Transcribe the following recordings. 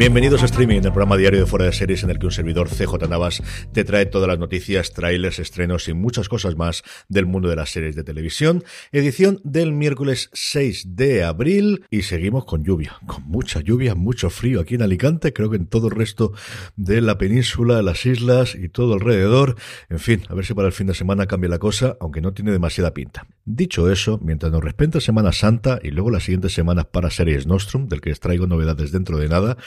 Bienvenidos a Streaming, el programa diario de Fuera de Series en el que un servidor CJ Navas te trae todas las noticias, trailers, estrenos y muchas cosas más del mundo de las series de televisión. Edición del miércoles 6 de abril y seguimos con lluvia, con mucha lluvia, mucho frío aquí en Alicante, creo que en todo el resto de la península, las islas y todo alrededor. En fin, a ver si para el fin de semana cambia la cosa, aunque no tiene demasiada pinta. Dicho eso, mientras nos respeta Semana Santa y luego las siguientes semanas para Series Nostrum, del que os traigo novedades dentro de nada,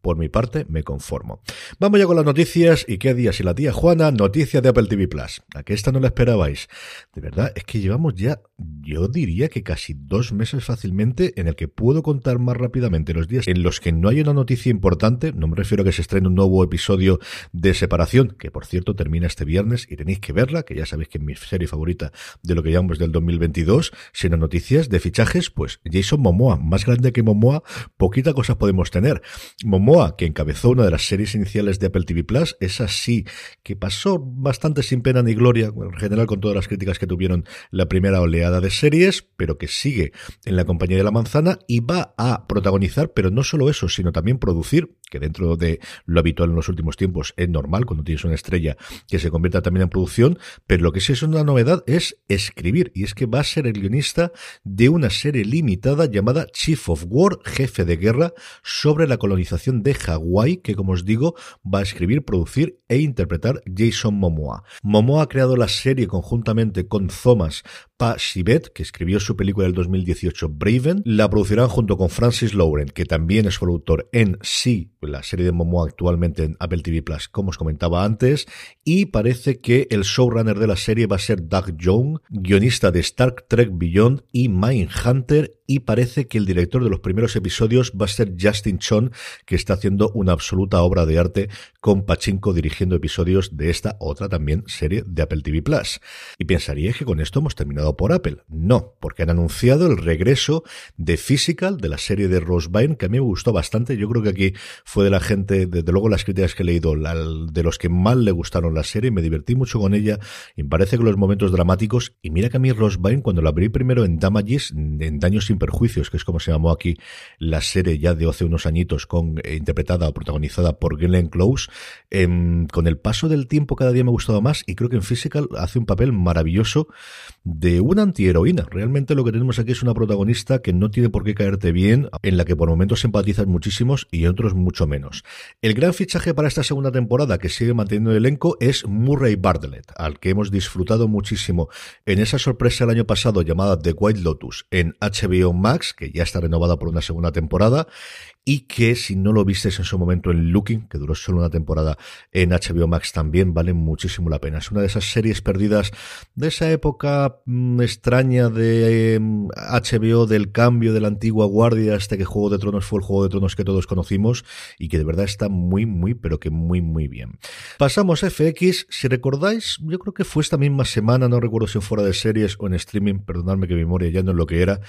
por mi parte, me conformo. Vamos ya con las noticias y qué día si la tía Juana, noticia de Apple TV Plus. A que esta no la esperabais. De verdad, es que llevamos ya, yo diría que casi dos meses fácilmente en el que puedo contar más rápidamente los días en los que no hay una noticia importante. No me refiero a que se estrene un nuevo episodio de Separación, que por cierto termina este viernes y tenéis que verla, que ya sabéis que es mi serie favorita de lo que llamamos del 2022, sino noticias de fichajes, pues Jason Momoa, más grande que Momoa, poquita cosas podemos tener. Momoa, que encabezó una de las series iniciales de Apple TV Plus, esa sí que pasó bastante sin pena ni gloria, en general con todas las críticas que tuvieron la primera oleada de series, pero que sigue en la compañía de la manzana y va a protagonizar, pero no solo eso, sino también producir, que dentro de lo habitual en los últimos tiempos es normal cuando tienes una estrella que se convierta también en producción, pero lo que sí es una novedad es escribir, y es que va a ser el guionista de una serie limitada llamada Chief of War, jefe de guerra, sobre la colonización de Hawái, que como os digo, va a escribir, producir e interpretar Jason Momoa. Momoa ha creado la serie conjuntamente con Thomas Pa Shibet, que escribió su película del 2018 Braven, la producirán junto con Francis Lauren, que también es productor en Sí, la serie de Momoa actualmente en Apple TV Plus, como os comentaba antes, y parece que el showrunner de la serie va a ser Doug Young, guionista de Star Trek Beyond y Mindhunter, y parece que el director de los primeros episodios va a ser Justin Chon, que está haciendo una absoluta obra de arte con Pachinko dirigiendo episodios de esta otra también serie de Apple TV Plus. Y pensaría que con esto hemos terminado por Apple. No, porque han anunciado el regreso de Physical, de la serie de Rose que a mí me gustó bastante. Yo creo que aquí fue de la gente, desde luego las críticas que he leído, de los que más le gustaron la serie, me divertí mucho con ella y me parece que los momentos dramáticos, y mira que a mí Rose cuando la abrí primero en Damages, en Daños sin Perjuicios, que es como se llamó aquí la serie ya de hace unos añitos, con eh, interpretada o protagonizada por Glenn Close, em, con el paso del tiempo cada día me ha gustado más y creo que en Physical hace un papel maravilloso de una antiheroína. Realmente lo que tenemos aquí es una protagonista que no tiene por qué caerte bien, en la que por momentos empatizas muchísimos y otros mucho menos. El gran fichaje para esta segunda temporada que sigue manteniendo el elenco es Murray Bartlett, al que hemos disfrutado muchísimo en esa sorpresa el año pasado llamada The White Lotus en HBO Max, que ya está renovada por una segunda temporada, y que si no lo vistes en su momento en Looking, que duró solo una temporada en HBO Max también, vale muchísimo la pena. Es una de esas series perdidas de esa época mm, extraña de HBO, em, del cambio de la antigua guardia hasta que Juego de Tronos fue el Juego de Tronos que todos conocimos y que de verdad está muy, muy, pero que muy, muy bien. Pasamos a FX, si recordáis, yo creo que fue esta misma semana, no recuerdo si fuera de series o en streaming, perdonadme que mi memoria ya no es lo que era,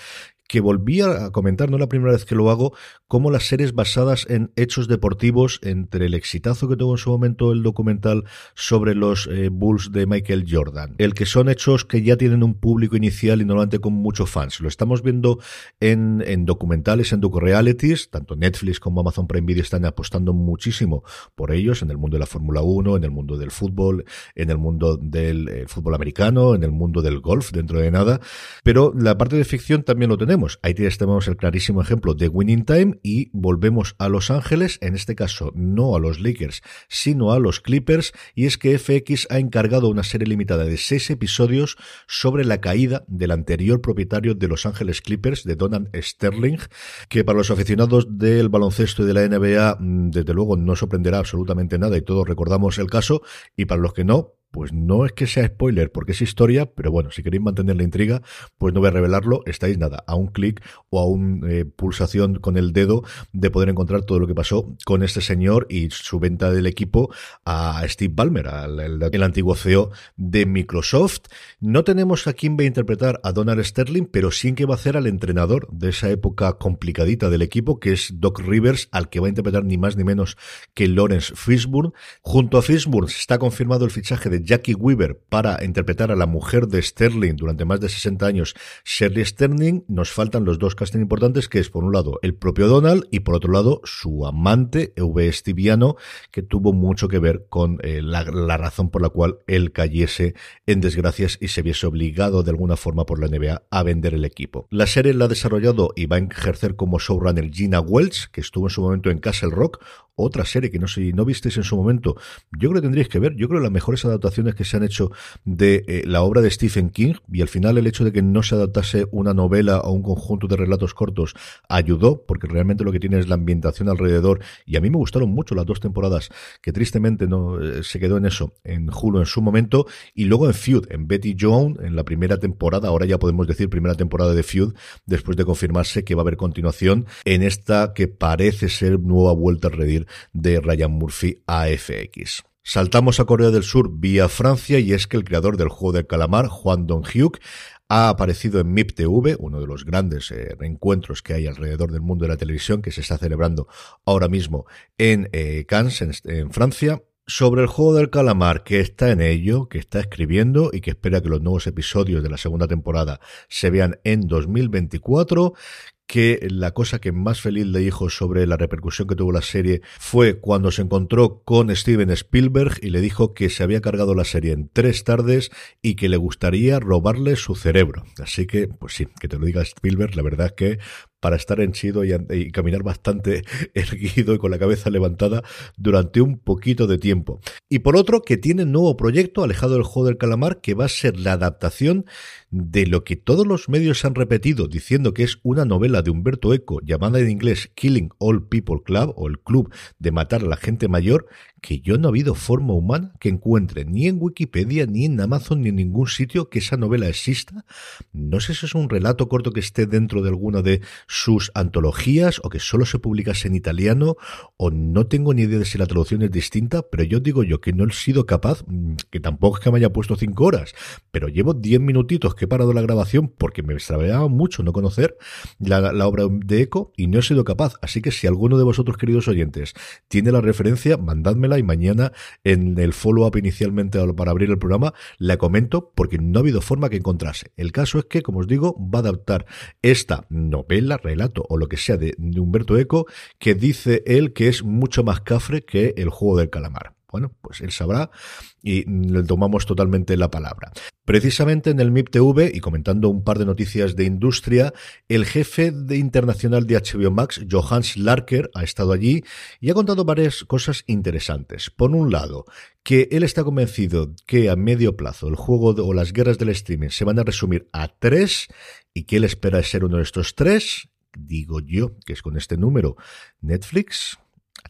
que volví a comentar, no la primera vez que lo hago, como las series basadas en hechos deportivos, entre el exitazo que tuvo en su momento el documental sobre los eh, Bulls de Michael Jordan, el que son hechos que ya tienen un público inicial y normalmente con muchos fans. Lo estamos viendo en, en documentales, en docu-realities, tanto Netflix como Amazon Prime Video están apostando muchísimo por ellos en el mundo de la Fórmula 1, en el mundo del fútbol, en el mundo del eh, fútbol americano, en el mundo del golf, dentro de nada. Pero la parte de ficción también lo tenemos Ahí tenemos el clarísimo ejemplo de Winning Time y volvemos a Los Ángeles, en este caso no a los Lakers, sino a los Clippers, y es que FX ha encargado una serie limitada de seis episodios sobre la caída del anterior propietario de Los Ángeles Clippers, de Donald Sterling, que para los aficionados del baloncesto y de la NBA, mm, desde luego no sorprenderá absolutamente nada y todos recordamos el caso, y para los que no, pues no es que sea spoiler porque es historia, pero bueno, si queréis mantener la intriga, pues no voy a revelarlo, estáis nada, a un clic o a una eh, pulsación con el dedo de poder encontrar todo lo que pasó con este señor y su venta del equipo a Steve Ballmer, el, antiguo CEO de Microsoft. No tenemos a quién va a interpretar a Donald Sterling, pero sí que va a hacer al entrenador de esa época complicadita del equipo, que es Doc Rivers, al que va a interpretar ni más ni menos que Lawrence Fishburne. Junto a Fishburne está confirmado el fichaje de Jackie Weaver para interpretar a la mujer de Sterling durante más de 60 años, Shirley Sterling, nos faltan los dos castings importantes, que es por un lado el propio Donald y por otro lado su amante, V. Estiviano, que tuvo mucho que ver con eh, la, la, razón por la cual él cayese en desgracias y se viese obligado de alguna forma por la NBA a vender el equipo. La serie la ha desarrollado y va a ejercer como showrunner Gina Welch, que estuvo en su momento en Castle Rock, otra serie que no sé no visteis en su momento, yo creo que tendríais que ver, yo creo que las mejores adaptaciones que se han hecho de eh, la obra de Stephen King y al final el hecho de que no se adaptase una novela o un conjunto de relatos cortos ayudó, porque realmente lo que tiene es la ambientación alrededor y a mí me gustaron mucho las dos temporadas que tristemente no eh, se quedó en eso en Hulu en su momento y luego en Feud, en Betty Jones en la primera temporada, ahora ya podemos decir primera temporada de Feud, después de confirmarse que va a haber continuación en esta que parece ser nueva vuelta a redir de Ryan Murphy a FX. Saltamos a Corea del Sur vía Francia y es que el creador del juego del calamar, Juan Dong-hyuk, ha aparecido en MIP TV, uno de los grandes eh, que hay alrededor del mundo de la televisión que se está celebrando ahora mismo en eh, Cannes, en, en Francia, sobre el juego del calamar, que está en ello, que está escribiendo y que espera que los nuevos episodios de la segunda temporada se vean en 2024, que la cosa que más feliz le dijo sobre la repercusión que tuvo la serie fue cuando se encontró con Steven Spielberg y le dijo que se había cargado la serie en tres tardes y que le gustaría robarle su cerebro. Así que, pues sí, que te lo diga Spielberg, la verdad que para estar en chido y, caminar bastante erguido y con la cabeza levantada durante un poquito de tiempo. Y por otro, que tiene un nuevo proyecto alejado del juego del calamar que va a ser la adaptación de lo que todos los medios han repetido diciendo que es una novela de Humberto Eco llamada en inglés Killing All People Club o el club de matar a la gente mayor, que yo no ha habido forma humana que encuentre ni en Wikipedia, ni en Amazon, ni en ningún sitio que esa novela exista. No sé si es un relato corto que esté dentro de alguna de sus antologías o que solo se publicase en italiano o no tengo ni idea de si la traducción es distinta, pero yo digo yo que no he sido capaz, mm, que tampoco es que me haya puesto cinco horas, pero llevo diez minutitos que he parado la grabación porque me extraviaba mucho no conocer la, la obra de Eco y no he sido capaz. Así que si alguno de vosotros, queridos oyentes, tiene la referencia, y mañana en el follow-up inicialmente para abrir el programa la comento porque no ha habido forma que encontrase. El caso es que, como os digo, va a adaptar esta novela, relato o lo que sea de, de Humberto Eco que dice él que es mucho más cafre que el juego del calamar. Bueno, pues él sabrá y le tomamos totalmente la palabra. Precisamente en el MIP TV y comentando un par de noticias de industria, el jefe de internacional de HBO Max, Johannes Larker, ha estado allí y ha contado varias cosas interesantes. Por un lado, que él está convencido que a medio plazo el juego o las guerras del streaming se van a resumir a tres y que él espera ser uno de estos tres. Digo yo que es con este número Netflix,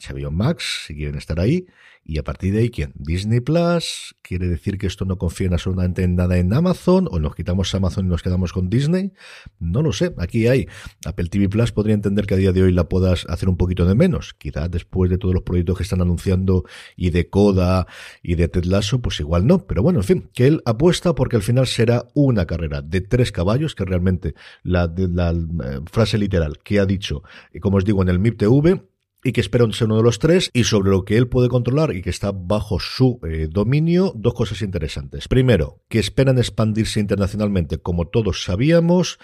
HBO Max, si quieren estar ahí, y a partir de ahí, ¿quién? Disney Plus. ¿Quiere decir que esto no confía absolutamente en nada en Amazon? ¿O nos quitamos Amazon y nos quedamos con Disney? No lo sé. Aquí hay. Apple TV Plus podría entender que a día de hoy la puedas hacer un poquito de menos. Quizás después de todos los proyectos que están anunciando y de Coda y de Ted Lasso, pues igual no. Pero bueno, en fin, que él apuesta porque al final será una carrera de tres caballos, que realmente la, la, eh, frase literal que ha dicho, como os digo, en el MIP TV, y que espera ser uno de los tres y sobre lo que él puede controlar y que está bajo su eh, dominio, dos cosas interesantes. Primero, que esperan expandirse internacionalmente como todos sabíamos,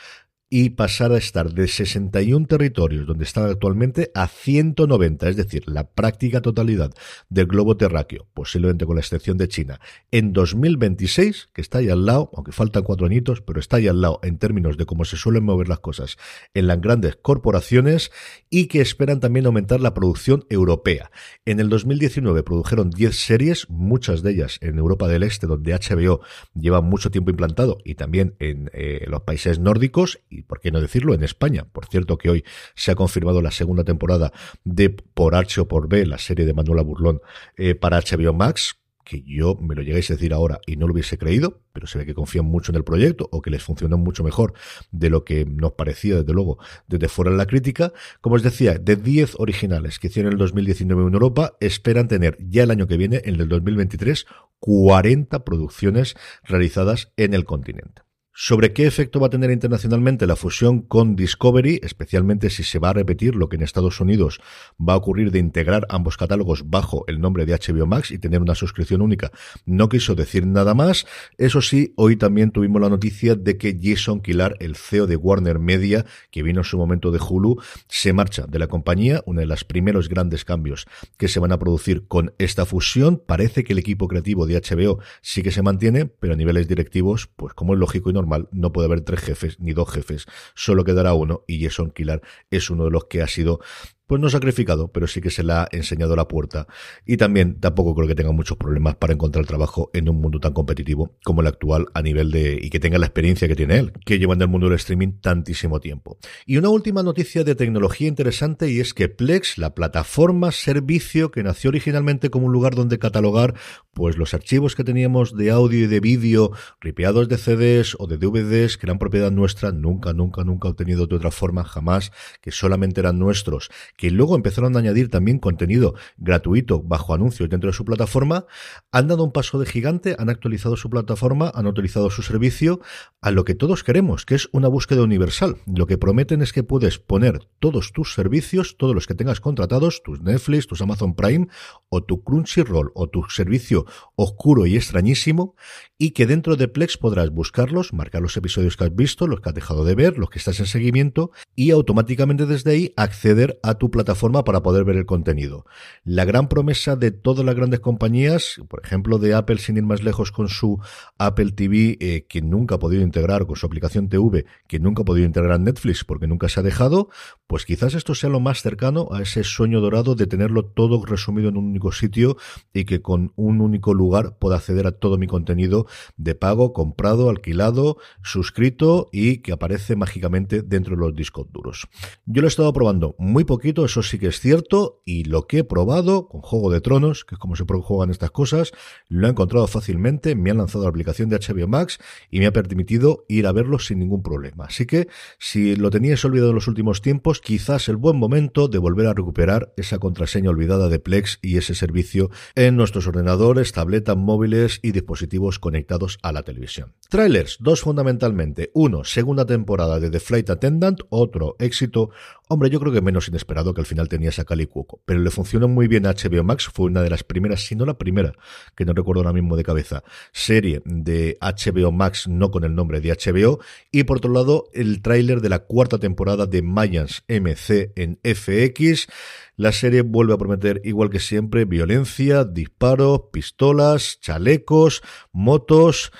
y pasar a estar de 61 territorios donde están actualmente a 190, es decir, la práctica totalidad del globo terráqueo, posiblemente con la excepción de China, en 2026, que está ahí al lado, aunque faltan cuatro añitos, pero está ahí al lado en términos de cómo se suelen mover las cosas en las grandes corporaciones y que esperan también aumentar la producción europea. En el 2019 produjeron 10 series, muchas de ellas en Europa del Este, donde HBO lleva mucho tiempo implantado y también en eh, los países nórdicos y por qué no decirlo, en España. Por cierto que hoy se ha confirmado la segunda temporada de Por H o por B, la serie de Manuela Burlón eh, para HBO Max, que yo me lo llegáis a decir ahora y no lo hubiese creído, pero se ve que confían mucho en el proyecto o que les funcionó mucho mejor de lo que nos parecía, desde luego, desde fuera de la crítica. Como os decía, de 10 originales que hicieron en el 2019 en Europa, esperan tener ya el año que viene, en el 2023, 40 producciones realizadas en el continente. Sobre qué efecto va a tener internacionalmente la fusión con Discovery, especialmente si se va a repetir lo que en Estados Unidos va a ocurrir de integrar ambos catálogos bajo el nombre de HBO Max y tener una suscripción única. No quiso decir nada más. Eso sí, hoy también tuvimos la noticia de que Jason Kilar, el CEO de Warner Media, que vino en su momento de Hulu, se marcha de la compañía, uno de los primeros grandes cambios que se van a producir con esta fusión. Parece que el equipo creativo de HBO sí que se mantiene, pero a niveles directivos, pues como es lógico y normal, no puede haber tres jefes ni dos jefes, solo quedará uno y Jason Kilar es uno de los que ha sido pues no sacrificado, pero sí que se le ha enseñado la puerta. Y también tampoco creo que tenga muchos problemas para encontrar trabajo en un mundo tan competitivo como el actual a nivel de, y que tenga la experiencia que tiene él, que lleva en el mundo del streaming tantísimo tiempo. Y una última noticia de tecnología interesante y es que Plex, la plataforma servicio que nació originalmente como un lugar donde catalogar pues los archivos que teníamos de audio y de vídeo ripeados de CDs o de DVDs que eran propiedad nuestra, nunca, nunca, nunca obtenido de otra forma, jamás, que solamente eran nuestros, que luego empezaron a añadir también contenido gratuito bajo anuncios dentro de su plataforma, han dado un paso de gigante, han actualizado su plataforma, han utilizado su servicio a lo que todos queremos, que es una búsqueda universal. Lo que prometen es que puedes poner todos tus servicios, todos los que tengas contratados, tus Netflix, tus Amazon Prime o tu Crunchyroll o tu servicio oscuro y extrañísimo y que dentro de Plex podrás buscarlos, marcar los episodios que has visto, los que has dejado de ver, los que estás en seguimiento y automáticamente desde ahí acceder a tu plataforma para poder ver el contenido. La gran promesa de todas las grandes compañías, por ejemplo de Apple sin ir más lejos con su Apple TV, eh, que nunca ha podido integrar, con su aplicación TV, que nunca ha podido integrar Netflix porque nunca se ha dejado, pues quizás esto sea lo más cercano a ese sueño dorado de tenerlo todo resumido en un único sitio y que con un único lugar pueda acceder a todo mi contenido de pago, comprado, alquilado, suscrito y que aparece mágicamente dentro de los discos duros. Yo lo he estado probando muy poquito, eso sí que es cierto, y lo que he probado con Juego de Tronos, que es como se juegan estas cosas, lo he encontrado fácilmente, me han lanzado la aplicación de HBO Max y me ha permitido ir a verlo sin ningún problema. Así que si lo teníais olvidado en los últimos tiempos, quizás el buen momento de volver a recuperar esa contraseña olvidada de Plex y ese servicio en nuestros ordenadores, tabletas móviles y dispositivos conectados a la televisión. Trailers, dos fundamentalmente. Uno, segunda temporada de The Flight Attendant, otro éxito. Hombre, yo creo que menos inesperado que al final tenía esa Cali Cuoco, pero le funcionó muy bien a HBO Max, fue una de las primeras, si no la primera, que no recuerdo ahora mismo de cabeza, serie de HBO Max, no con el nombre de HBO, y por otro lado, el tráiler de la cuarta temporada de Mayans MC en FX, la serie vuelve a prometer, igual que siempre, violencia, disparos, pistolas, chalecos, motos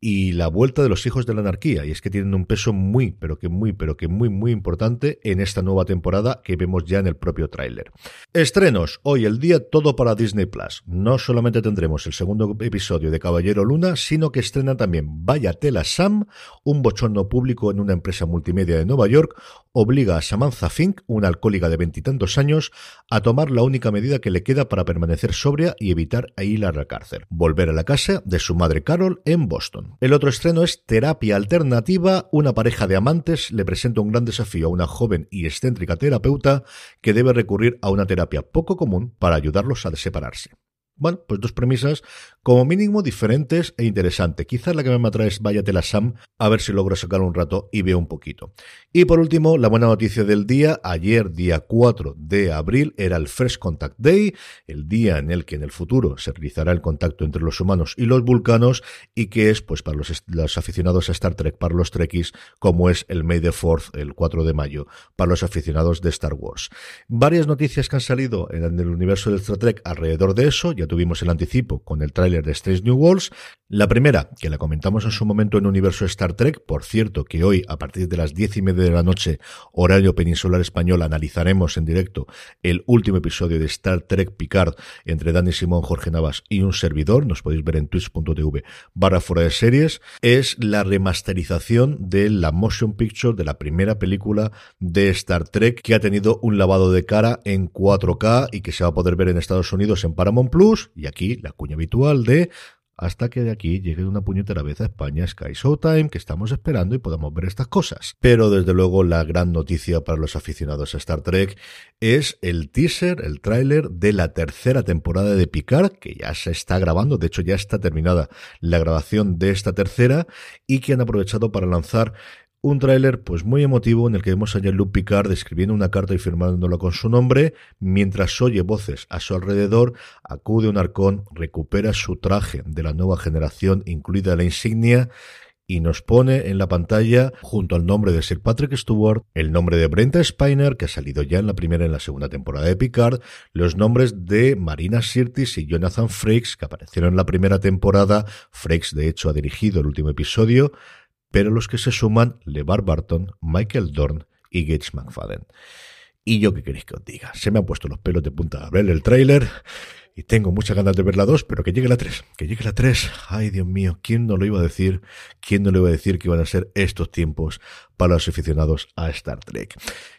y la vuelta de los hijos de la anarquía. Y es que tienen un peso muy, pero que muy, pero que muy, muy importante en esta nueva temporada que vemos ya en el propio tráiler. Estrenos. Hoy el día todo para Disney Plus. No solamente tendremos el segundo episodio de Caballero Luna, sino que estrena también Vaya Tela Sam, un bochorno público en una empresa multimedia de Nueva York, obliga a Samantha Fink, una alcohólica de veintitantos años, a tomar la única medida que le queda para permanecer sobria y evitar ir a la cárcel. Volver a la casa de su madre Carol en Boston. El otro estreno es Terapia Alternativa. Una pareja de amantes le presenta un gran desafío a una joven y excéntrica terapeuta que debe recurrir a una terapia poco común para ayudarlos a separarse. Bueno, pues dos premisas como mínimo diferentes e interesantes. Quizás la que me atrae es Váyatela Sam, a ver si logro sacar un rato y veo un poquito. Y por último, la buena noticia del día. Ayer, día 4 de abril, era el First Contact Day, el día en el que en el futuro se realizará el contacto entre los humanos y los vulcanos y que es, pues, para los, aficionados a Star Trek, para los Trekkies, como es el May the 4 el 4 de mayo, para los aficionados de Star Wars. Varias noticias que han salido en el universo de Star Trek alrededor de eso. Ya tuvimos el anticipo con el tráiler de Strange New Worlds. La primera, que la comentamos en su momento en Universo Star Trek, por cierto, que hoy, a partir de las diez y media de la noche, horario peninsular español, analizaremos en directo el último episodio de Star Trek Picard entre Dani Simón, Jorge Navas y un servidor. Nos podéis ver en twitch.tv barra fuera de series. Es la remasterización de la motion picture de la primera película de Star Trek que ha tenido un lavado de cara en 4K y que se va a poder ver en Estados Unidos en Paramount Plus y aquí la cuña habitual de hasta que de aquí llegue una puñetera vez a España Sky Showtime, que estamos esperando y podamos ver estas cosas. Pero desde luego la gran noticia para los aficionados a Star Trek es el teaser, el tráiler de la tercera temporada de Picard, que ya se está grabando, de hecho ya está terminada la grabación de esta tercera y que han aprovechado para lanzar un tráiler pues muy emotivo en el que vemos a Jean-Luc Picard escribiendo una carta y firmándola con su nombre, mientras oye voces a su alrededor, acude un arcón, recupera su traje de la nueva generación, incluida la insignia, y nos pone en la pantalla, junto al nombre de Sir Patrick Stewart, el nombre de Brenta Spiner, que ha salido ya en la primera y en la segunda temporada de Picard, los nombres de Marina Sirtis y Jonathan Frakes, que aparecieron en la primera temporada. Frakes, de hecho, ha dirigido el último episodio, pero los que se suman LeVar Barton, Michael Dorn y Gates McFadden. Y yo qué queréis que os diga, se me han puesto los pelos de punta a ver el tráiler y tengo muchas ganas de ver la 2, pero que llegue la 3, que llegue la 3. Ay, Dios mío, ¿quién no lo iba a decir? ¿Quién no le iba a decir que iban a ser estos tiempos para los aficionados a Star Trek?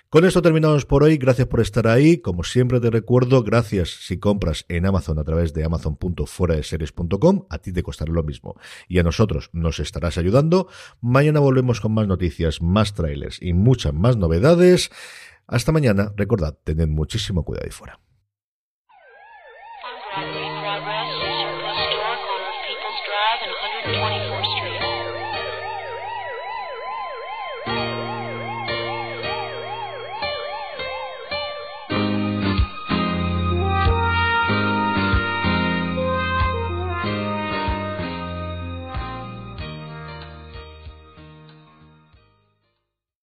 Con esto terminamos por hoy. Gracias por estar ahí. Como siempre te recuerdo, gracias si compras en Amazon a través de amazon.fueradeseries.com. A ti te costará lo mismo. Y a nosotros nos estarás ayudando. Mañana volvemos con más noticias, más trailers y muchas más novedades. Hasta mañana. Recordad, tened muchísimo cuidado ahí fuera.